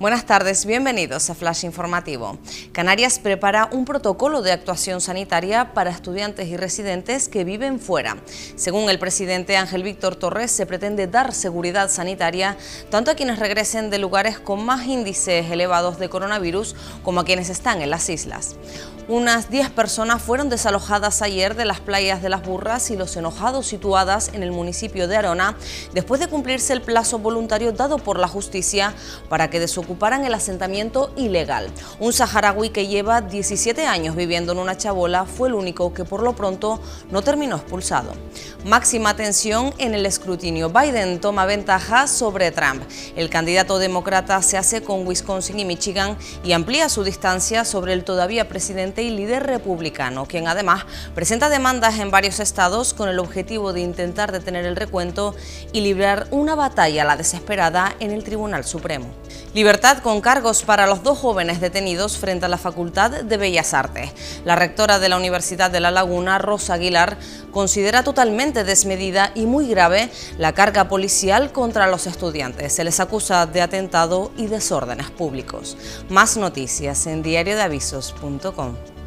Buenas tardes, bienvenidos a Flash Informativo. Canarias prepara un protocolo de actuación sanitaria para estudiantes y residentes que viven fuera. Según el presidente Ángel Víctor Torres, se pretende dar seguridad sanitaria tanto a quienes regresen de lugares con más índices elevados de coronavirus como a quienes están en las islas. Unas 10 personas fueron desalojadas ayer de las playas de Las Burras y Los Enojados situadas en el municipio de Arona después de cumplirse el plazo voluntario dado por la justicia para que desocuparan el asentamiento ilegal. Un saharaui que lleva 17 años viviendo en una chabola fue el único que por lo pronto no terminó expulsado. Máxima atención en el escrutinio. Biden toma ventaja sobre Trump. El candidato demócrata se hace con Wisconsin y Michigan y amplía su distancia sobre el todavía presidente y líder republicano, quien además presenta demandas en varios estados con el objetivo de intentar detener el recuento y librar una batalla a la desesperada en el Tribunal Supremo. Con cargos para los dos jóvenes detenidos frente a la Facultad de Bellas Artes. La rectora de la Universidad de La Laguna, Rosa Aguilar, considera totalmente desmedida y muy grave la carga policial contra los estudiantes. Se les acusa de atentado y desórdenes públicos. Más noticias en diariodeavisos.com.